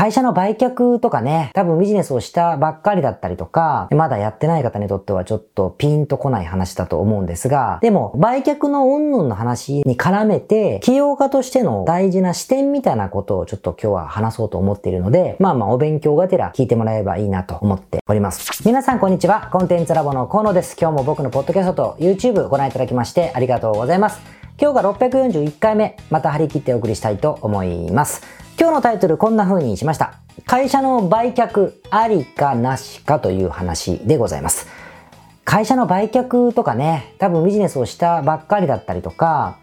会社の売却とかね、多分ビジネスをしたばっかりだったりとか、まだやってない方にとってはちょっとピンとこない話だと思うんですが、でも、売却の云々の話に絡めて、起業家としての大事な視点みたいなことをちょっと今日は話そうと思っているので、まあまあお勉強がてら聞いてもらえばいいなと思っております。皆さんこんにちは。コンテンツラボの河野です。今日も僕のポッドキャストと YouTube ご覧いただきましてありがとうございます。今日が641回目、また張り切ってお送りしたいと思います。今日のタイトルこんな風にしました。会社の売却ありかなしかという話でございます。会社の売却とかね、多分ビジネスをしたばっかりだったりとか、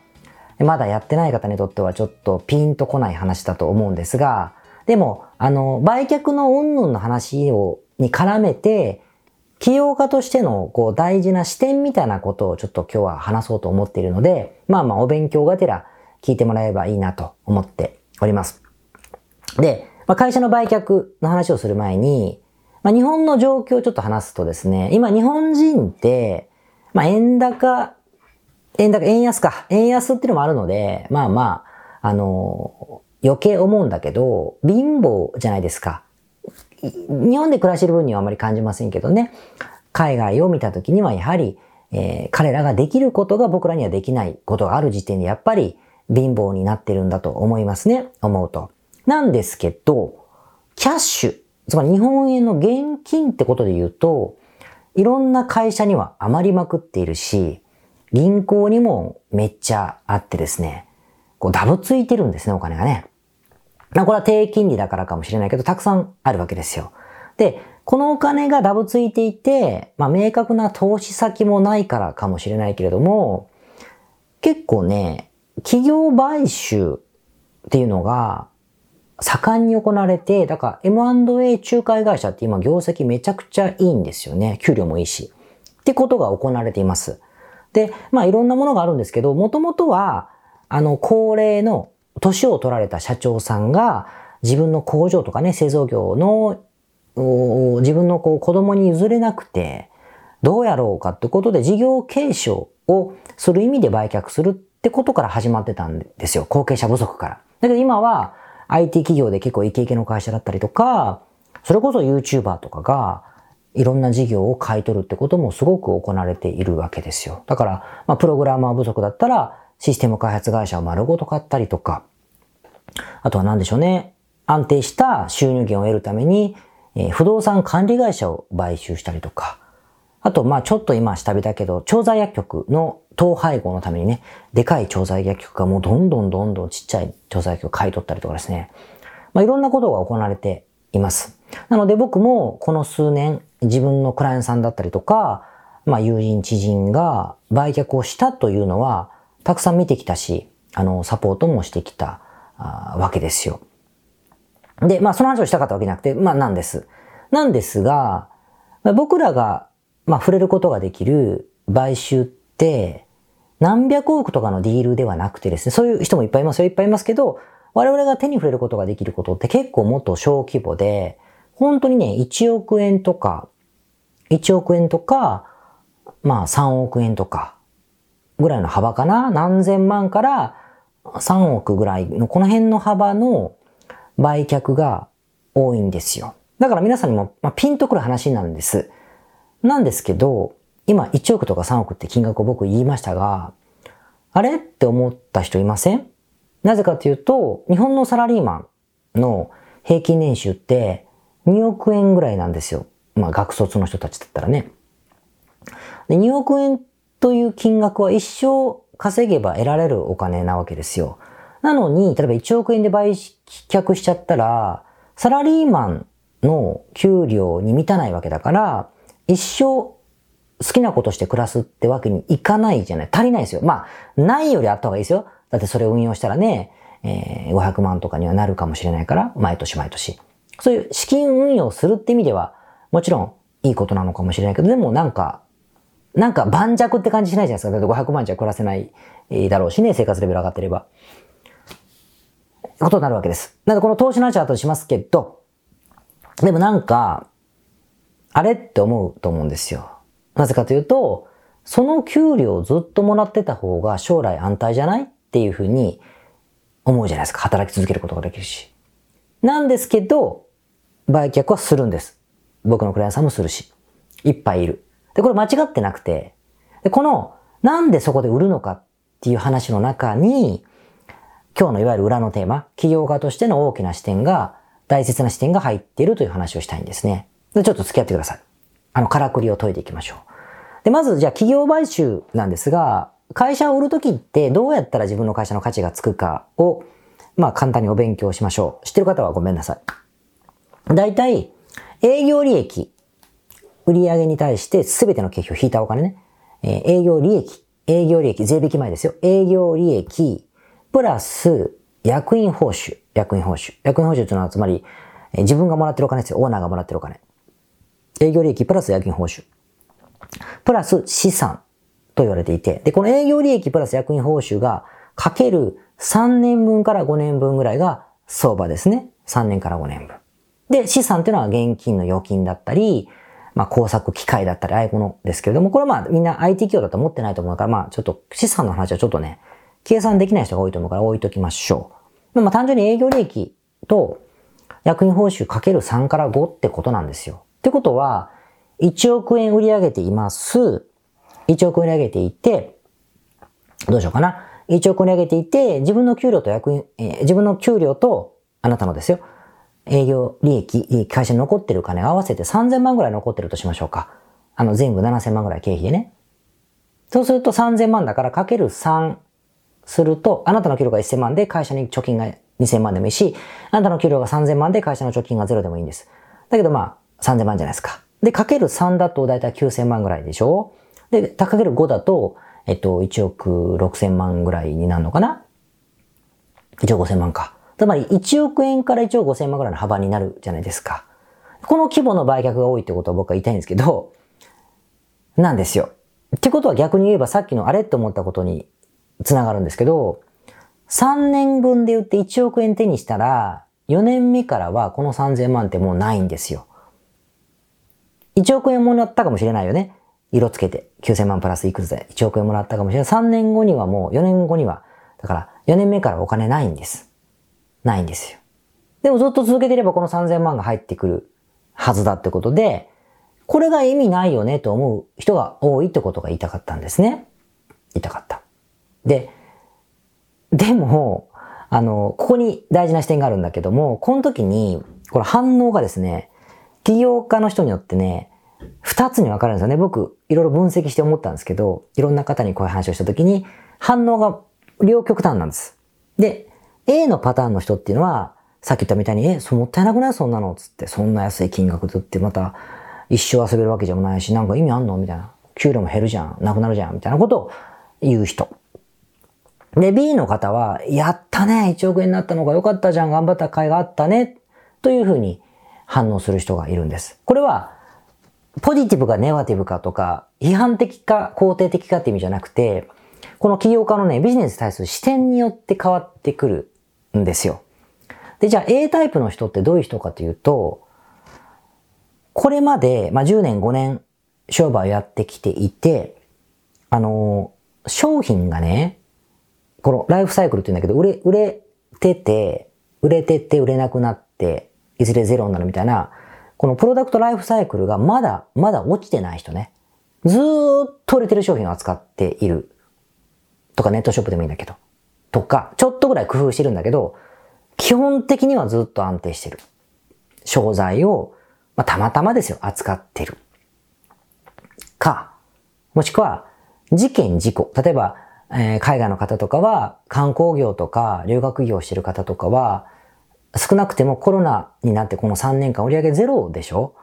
まだやってない方にとってはちょっとピンとこない話だと思うんですが、でも、あの、売却の云々の話を、に絡めて、起業家としてのこう大事な視点みたいなことをちょっと今日は話そうと思っているので、まあまあお勉強がてら聞いてもらえばいいなと思っております。で、まあ、会社の売却の話をする前に、まあ、日本の状況をちょっと話すとですね、今日本人って、まあ、円高、円高、円安か、円安っていうのもあるので、まあまあ、あの、余計思うんだけど、貧乏じゃないですか。日本で暮らしてる分にはあまり感じませんけどね。海外を見たときにはやはり、えー、彼らができることが僕らにはできないことがある時点でやっぱり貧乏になってるんだと思いますね。思うと。なんですけど、キャッシュ、つまり日本円の現金ってことで言うと、いろんな会社には余りまくっているし、銀行にもめっちゃあってですね、こうダブついてるんですね、お金がね。まあこれは低金利だからかもしれないけど、たくさんあるわけですよ。で、このお金がダブついていて、まあ明確な投資先もないからかもしれないけれども、結構ね、企業買収っていうのが盛んに行われて、だから M&A 仲介会社って今業績めちゃくちゃいいんですよね。給料もいいし。ってことが行われています。で、まあいろんなものがあるんですけど、もともとは、あの、高齢の年を取られた社長さんが、自分の工場とかね、製造業の、自分のこう子供に譲れなくて、どうやろうかってことで事業継承をする意味で売却するってことから始まってたんですよ。後継者不足から。だけど今は、IT 企業で結構イケイケの会社だったりとか、それこそ YouTuber とかが、いろんな事業を買い取るってこともすごく行われているわけですよ。だから、まあ、プログラマー不足だったら、システム開発会社を丸ごと買ったりとか、あとは何でしょうね。安定した収入源を得るために、えー、不動産管理会社を買収したりとか、あと、まあちょっと今下火だけど、調剤薬局の統廃合のためにね、でかい調剤薬局がもうどんどんどんどんちっちゃい調剤薬局を買い取ったりとかですね。まあいろんなことが行われています。なので僕もこの数年自分のクライアントさんだったりとか、まあ友人知人が売却をしたというのはたくさん見てきたし、あの、サポートもしてきたわけですよ。で、まあその話をしたかったわけじゃなくて、まあなんです。なんですが、僕らが、まあ触れることができる買収って、何百億とかのディールではなくてですね、そういう人もいっぱいいますよ、いっぱいいますけど、我々が手に触れることができることって結構もっと小規模で、本当にね、1億円とか、1億円とか、まあ3億円とか、ぐらいの幅かな？何千万から3億ぐらいのこの辺の幅の売却が多いんですよ。だから皆さんにも、ピンとくる話なんです。なんですけど、今1億とか3億って金額を僕言いましたが、あれって思った人いません？なぜかというと、日本のサラリーマンの平均年収って2億円ぐらいなんですよ。まあ学卒の人たちだったらね。で2億円っという金額は一生稼げば得られるお金なわけですよ。なのに、例えば1億円で売却しちゃったら、サラリーマンの給料に満たないわけだから、一生好きなことして暮らすってわけにいかないじゃない。足りないですよ。まあ、ないよりあった方がいいですよ。だってそれを運用したらね、えー、500万とかにはなるかもしれないから、毎年毎年。そういう資金運用するって意味では、もちろんいいことなのかもしれないけど、でもなんか、なんか盤石って感じしないじゃないですか。だって500万じゃ暮らせないだろうしね、生活レベル上がってれば。ことになるわけです。なのでこの投資の話は後でしますけど、でもなんか、あれって思うと思うんですよ。なぜかというと、その給料をずっともらってた方が将来安泰じゃないっていうふうに思うじゃないですか。働き続けることができるし。なんですけど、売却はするんです。僕のクライアントさんもするし。いっぱいいる。で、これ間違ってなくて、でこの、なんでそこで売るのかっていう話の中に、今日のいわゆる裏のテーマ、企業家としての大きな視点が、大切な視点が入っているという話をしたいんですね。で、ちょっと付き合ってください。あの、からくりを解いていきましょう。で、まず、じゃあ企業買収なんですが、会社を売るときってどうやったら自分の会社の価値がつくかを、まあ簡単にお勉強しましょう。知ってる方はごめんなさい。大体、営業利益、売上に対して全ての経費を引いたお金ね、えー、営業利益、営業利益、税引き前ですよ。営業利益、プラス、役員報酬、役員報酬。役員報酬というのはつまり、えー、自分がもらってるお金ですよ。オーナーがもらってるお金。営業利益プラス役員報酬。プラス資産と言われていて、で、この営業利益プラス役員報酬がかける3年分から5年分ぐらいが相場ですね。3年から5年分。で、資産っていうのは現金の預金だったり、まあ工作機械だったり、ああいうものですけれども、これはまあみんな IT 企業だと思ってないと思うから、まあちょっと資産の話はちょっとね、計算できない人が多いと思うから置いときましょう。まあ単純に営業利益と役員報酬かける3から5ってことなんですよ。ってことは、1億円売り上げています。1億売り上げていて、どうしようかな。1億売り上げていて、自分の給料と役員、えー、自分の給料と、あなたのですよ。営業利益、会社に残ってる金合わせて3000万ぐらい残ってるとしましょうか。あの、全部7000万ぐらい経費でね。そうすると3000万だからかける3すると、あなたの給料が1000万で会社に貯金が2000万でもいいし、あなたの給料が3000万で会社の貯金がゼロでもいいんです。だけどまあ、3000万じゃないですか。で、かける3だとだいたい9000万ぐらいでしょ？で、かける5だと、えっと、1億6000万ぐらいになるのかな ?1 億5000万か。つまり1億円から1億5000万ぐらいの幅になるじゃないですか。この規模の売却が多いってことは僕は言いたいんですけど、なんですよ。ってことは逆に言えばさっきのあれって思ったことにつながるんですけど、3年分で言って1億円手にしたら、4年目からはこの3000万ってもうないんですよ。1億円もらったかもしれないよね。色つけて。9000万プラスいくつで1億円もらったかもしれない。3年後にはもう、4年後には、だから4年目からお金ないんです。ないんですよ。でもずっと続けていればこの3000万が入ってくるはずだってことで、これが意味ないよねと思う人が多いってことが言いたかったんですね。言いたかった。で、でも、あの、ここに大事な視点があるんだけども、この時に、これ反応がですね、起業家の人によってね、二つに分かるんですよね。僕、いろいろ分析して思ったんですけど、いろんな方にこういう話をしたときに、反応が両極端なんです。で、A のパターンの人っていうのは、さっき言ったみたいに、え、そもったいなくない？そんなのつって、そんな安い金額でってまた一生遊べるわけじゃないし、なんか意味あんの？みたいな。給料も減るじゃん。なくなるじゃん。みたいなことを言う人。で、B の方は、やったね !1 億円になったのが良かったじゃん頑張った甲斐があったねというふうに反応する人がいるんです。これは、ポジティブかネガティブかとか、批判的か肯定的かって意味じゃなくて、この起業家のね、ビジネスに対する視点によって変わってくるんですよ。で、じゃあ A タイプの人ってどういう人かというと、これまで、まあ、10年5年商売をやってきていて、あの、商品がね、このライフサイクルって言うんだけど、売れ、売れてて、売れてって売れなくなって、いずれゼロになるみたいな、このプロダクトライフサイクルがまだ、まだ落ちてない人ね。ずーっと売れてる商品を扱っている。とかネットショップでもいいんだけど。とか、ちょっとぐらい工夫してるんだけど、基本的にはずっと安定してる。商材を、まあ、たまたまですよ、扱ってる。か、もしくは、事件事故。例えば、えー、海外の方とかは、観光業とか留学業してる方とかは、少なくてもコロナになってこの3年間売上ゼロでしょ？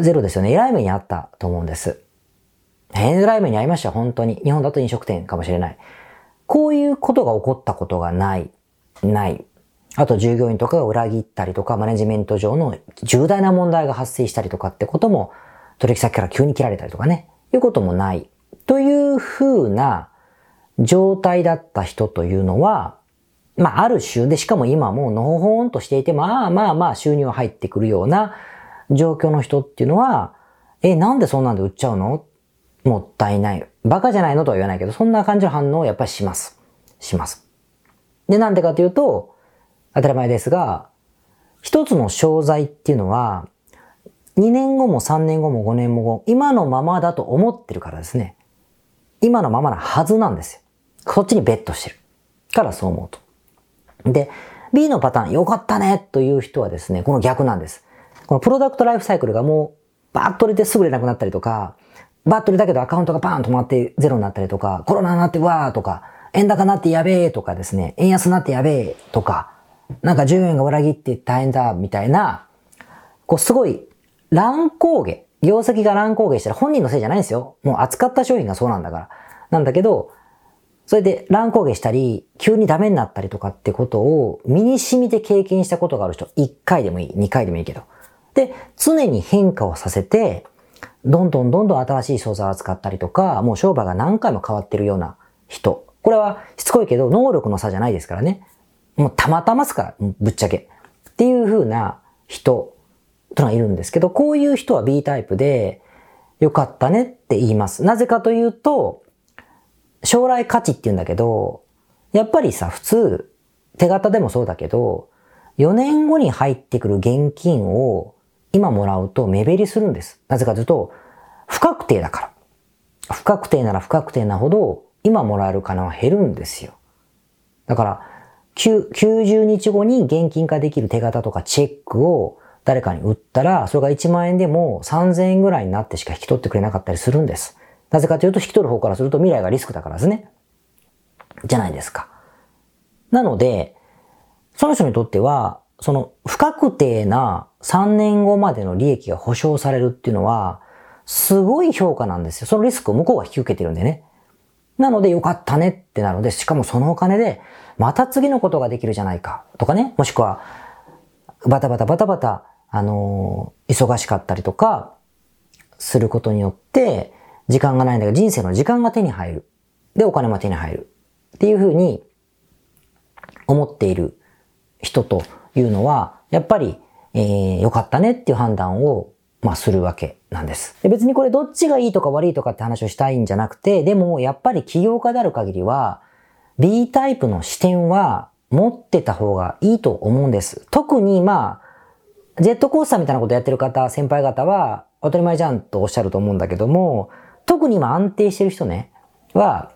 ゼロですよね。偉い目にあったと思うんです。えらい目に遭いました、本当に。日本だと飲食店かもしれない。こういうことが起こったことがない。ない。あと従業員とかが裏切ったりとか、マネジメント上の重大な問題が発生したりとかってことも、取引先から急に切られたりとかね。いうこともない。というふうな状態だった人というのは、まあ、ある種で、しかも今もうのほほんとしていて、まあまあまあ収入が入ってくるような状況の人っていうのは、え、なんでそんなんで売っちゃうの？もったいない。バカじゃないのとは言わないけど、そんな感じの反応をやっぱりします。します。で、なんでかというと、当たり前ですが、一つの商材っていうのは、2年後も3年後も5年も後、今のままだと思ってるからですね。今のままなはずなんですよ。こっちにベットしてる。からそう思うと。で、B のパターン、良かったねという人はですね、この逆なんです。このプロダクトライフサイクルがもう、バーッと売れてすぐ売れなくなったりとか、バッと売れたけどアカウントがバーン止まってゼロになったりとか、コロナになってわーとか、円高になってやべえとかですね、円安になってやべえとか、なんか10円が裏切って大変だみたいな、こうすごい乱高下、業績が乱高下したら本人のせいじゃないんですよ。もう扱った商品がそうなんだから。なんだけど、それで乱高下したり、急にダメになったりとかってことを身に染みて経験したことがある人、1回でもいい、2回でもいいけど。で、常に変化をさせて、どんどんどんどん新しい素材を使ったりとか、もう商売が何回も変わってるような人。これはしつこいけど、能力の差じゃないですからね。もうたまたますから、ぶっちゃけ。っていう風な人とのがいるんですけど、こういう人は B タイプで、よかったねって言います。なぜかというと、将来価値って言うんだけど、やっぱりさ、普通、手形でもそうだけど、4年後に入ってくる現金を今もらうと目減りするんです。なぜかというと、不確定だから。不確定なら不確定なほど、今もらえる金は減るんですよ。だから、90日後に現金化できる手形とかチェックを誰かに売ったら、それが1万円でも3000円ぐらいになってしか引き取ってくれなかったりするんです。なぜかというと、引き取る方からすると未来がリスクだからですね。じゃないですか。なので、その人にとっては、その不確定な3年後までの利益が保証されるっていうのは、すごい評価なんですよ。そのリスクを向こうが引き受けてるんでね。なのでよかったねってなるので、しかもそのお金で、また次のことができるじゃないか。とかね。もしくは、バタバタバタバタ、あのー、忙しかったりとか、することによって、時間がないんだけど、人生の時間が手に入る。で、お金も手に入る。っていうふうに、思っている人というのは、やっぱり、えー、良かったねっていう判断を、まあ、するわけなんです。で別にこれどっちがいいとか悪いとかって話をしたいんじゃなくて、でもやっぱり起業家である限りは、B タイプの視点は持ってた方がいいと思うんです。特にまあ、ジェットコースターみたいなことやってる方、先輩方は当たり前じゃんとおっしゃると思うんだけども、特に今安定してる人ね、は、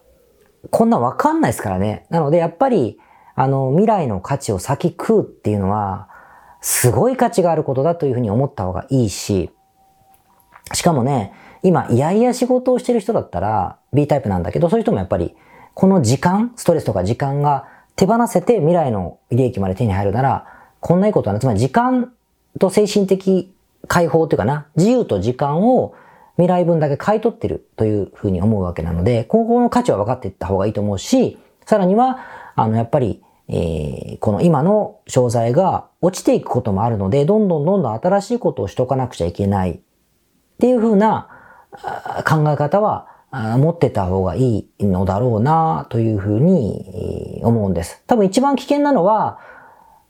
こんなわかんないですからね。なのでやっぱり、あの、未来の価値を先食うっていうのは、すごい価値があることだというふうに思った方がいいし、しかもね、今、いやいや仕事をしてる人だったら B タイプなんだけど、そういう人もやっぱり、この時間、ストレスとか時間が手放せて未来の利益まで手に入るなら、こんないいことはね、つまり時間と精神的解放というかな、自由と時間を未来分だけ買い取ってるというふうに思うわけなので、今後の価値は分かっていった方がいいと思うし、さらには、あの、やっぱり、えー、この今の商材が落ちていくこともあるので、どんどんどんどん新しいことをしとかなくちゃいけないっていうふうな考え方は持ってた方がいいのだろうなというふうに思うんです。多分一番危険なのは、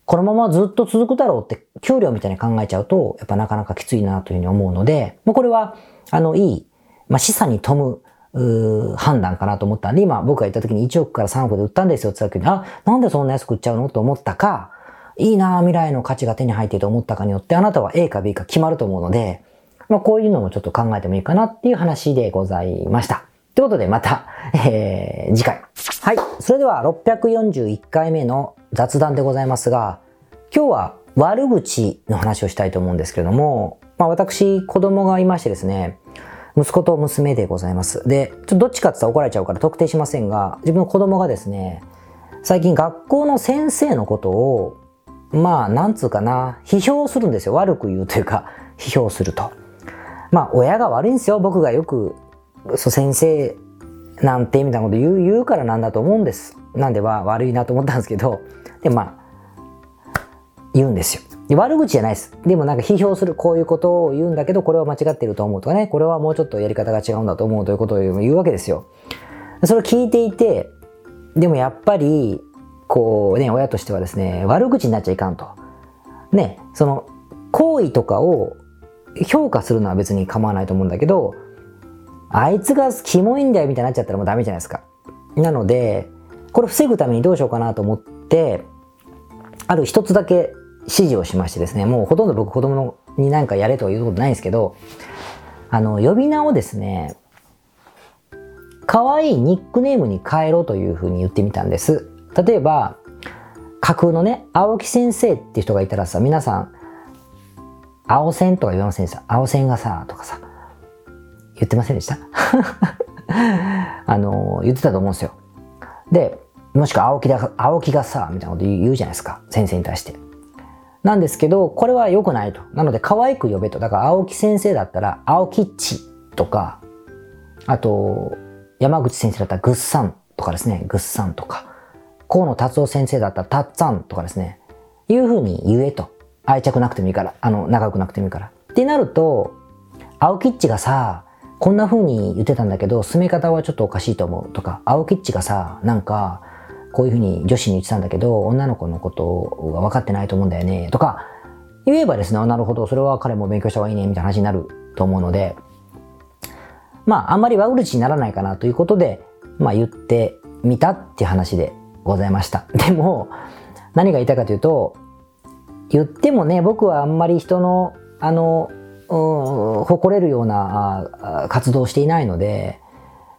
このままずっと続くだろうって給料みたいに考えちゃうと、やっぱなかなかきついなというふうに思うので、もうこれは、あの、いい、まあ、示唆に富むう判断かなと思ったんで、今僕が言った時に1億から3億で売ったんですよって言った時に、あ、なんでそんな安く売っちゃうのと思ったか、いいな未来の価値が手に入っていると思ったかによって、あなたは A か B か決まると思うので、まあこういうのもちょっと考えてもいいかなっていう話でございました。ということでまた、えー、次回。はい。それでは641回目の雑談でございますが、今日は悪口の話をしたいと思うんですけれども、まあ私、子供がいましてですね、息子と娘でございます。で、ちょっとどっちかって言ったら怒られちゃうから特定しませんが、自分の子供がですね、最近学校の先生のことを、まあ、なんつうかな、批評するんですよ。悪く言うというか、批評すると。まあ、親が悪いんですよ。僕がよく、そう、先生なんて、みたいなこと言う、言うからなんだと思うんです。なんでは悪いなと思ったんですけど、で、まあ、言うんですよ。悪口じゃないです。でもなんか批評する、こういうことを言うんだけど、これは間違ってると思うとかね、これはもうちょっとやり方が違うんだと思うということを言うわけですよ。それを聞いていて、でもやっぱり、こうね、親としてはですね、悪口になっちゃいかんと。ね、その、行為とかを評価するのは別に構わないと思うんだけど、あいつがキモいんだよみたいになっちゃったらもうダメじゃないですか。なので、これ防ぐためにどうしようかなと思って、ある一つだけ指示をしましてですね、もうほとんど僕子供のに何かやれということないんですけど、あの、呼び名をですね、可愛いニックネームに変えろというふうに言ってみたんです。例えば、架空のね、青木先生って人がいたらさ、皆さん、青線とか言わませんでした？青線がさ、とかさ、言ってませんでした？あの、言ってたと思うんですよ。で、もしくは青木だ、青木がさ、みたいなこと言うじゃないですか。先生に対して。なんですけど、これは良くないと。なので、可愛く呼べと。だから、青木先生だったら、青木っちとか、あと、山口先生だったら、ぐっさんとかですね。ぐっさんとか。河野達夫先生だったら、たっつんとかですね。いうふうに言えと。愛着なくてもいいから。あの、仲良くなくてもいいから。ってなると、青木っちがさ、こんな風に言ってたんだけど、進め方はちょっとおかしいと思うとか、青木っちがさ、なんか、こういうふうに女子に言ってたんだけど、女の子のことが分かってないと思うんだよね、とか、言えばですね、なるほど、それは彼も勉強した方がいいね、みたいな話になると思うので、まあ、あんまり悪口にならないかなということで、まあ、言ってみたっていう話でございました。でも、何が言いたいかというと、言ってもね、僕はあんまり人の、あの、誇れるような活動をしていないので、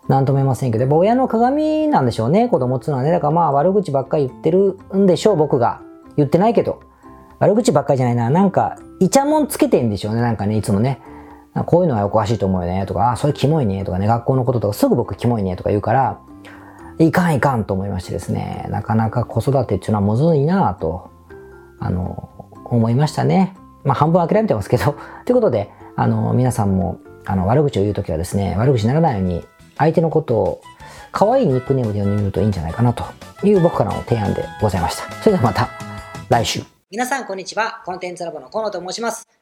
なんとも言えませんけど、やっぱ親の鏡なんでしょうね、子供っていうのはね。だからまあ悪口ばっかり言ってるんでしょう、僕が。言ってないけど。悪口ばっかりじゃないな。なんか、イチャモンつけてんでしょうね、なんかね、いつもね。こういうのはおかしいと思うよね、とか、あ、それキモいね、とかね、学校のこととかすぐ僕キモいね、とか言うから、いかんいかんと思いましてですね、なかなか子育てっていうのはむずいなぁと、あの、思いましたね。まあ半分諦めてますけど、ということで、あの、皆さんも、あの、悪口を言うときはですね、悪口にならないように、相手のことを可愛いニックネームで呼んでみるといいんじゃないかなという僕からの提案でございました。それではまた来週。皆さんこんにちは。コンテンツラボの河野と申します。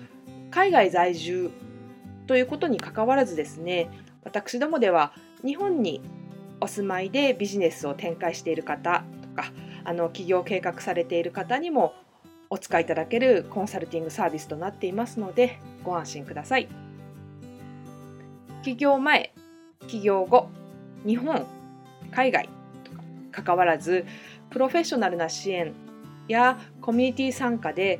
海外在住ということにかかわらずですね私どもでは日本にお住まいでビジネスを展開している方とかあの起業計画されている方にもお使いいただけるコンサルティングサービスとなっていますのでご安心ください。起業前、起業後、日本、海外とか関わらずプロフェッショナルな支援やコミュニティ参加で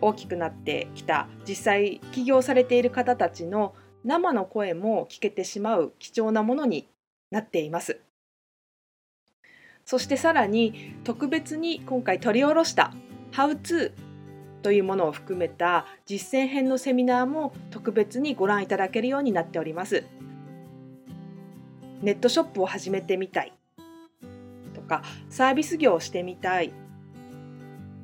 大きくなってきた実際起業されている方たちの生の声も聞けてしまう貴重なものになっています。そしてさらに特別に今回取り下ろした「How to」というものを含めた実践編のセミナーも特別にご覧いただけるようになっております。ネットショップを始めてみたいとかサービス業をしてみたい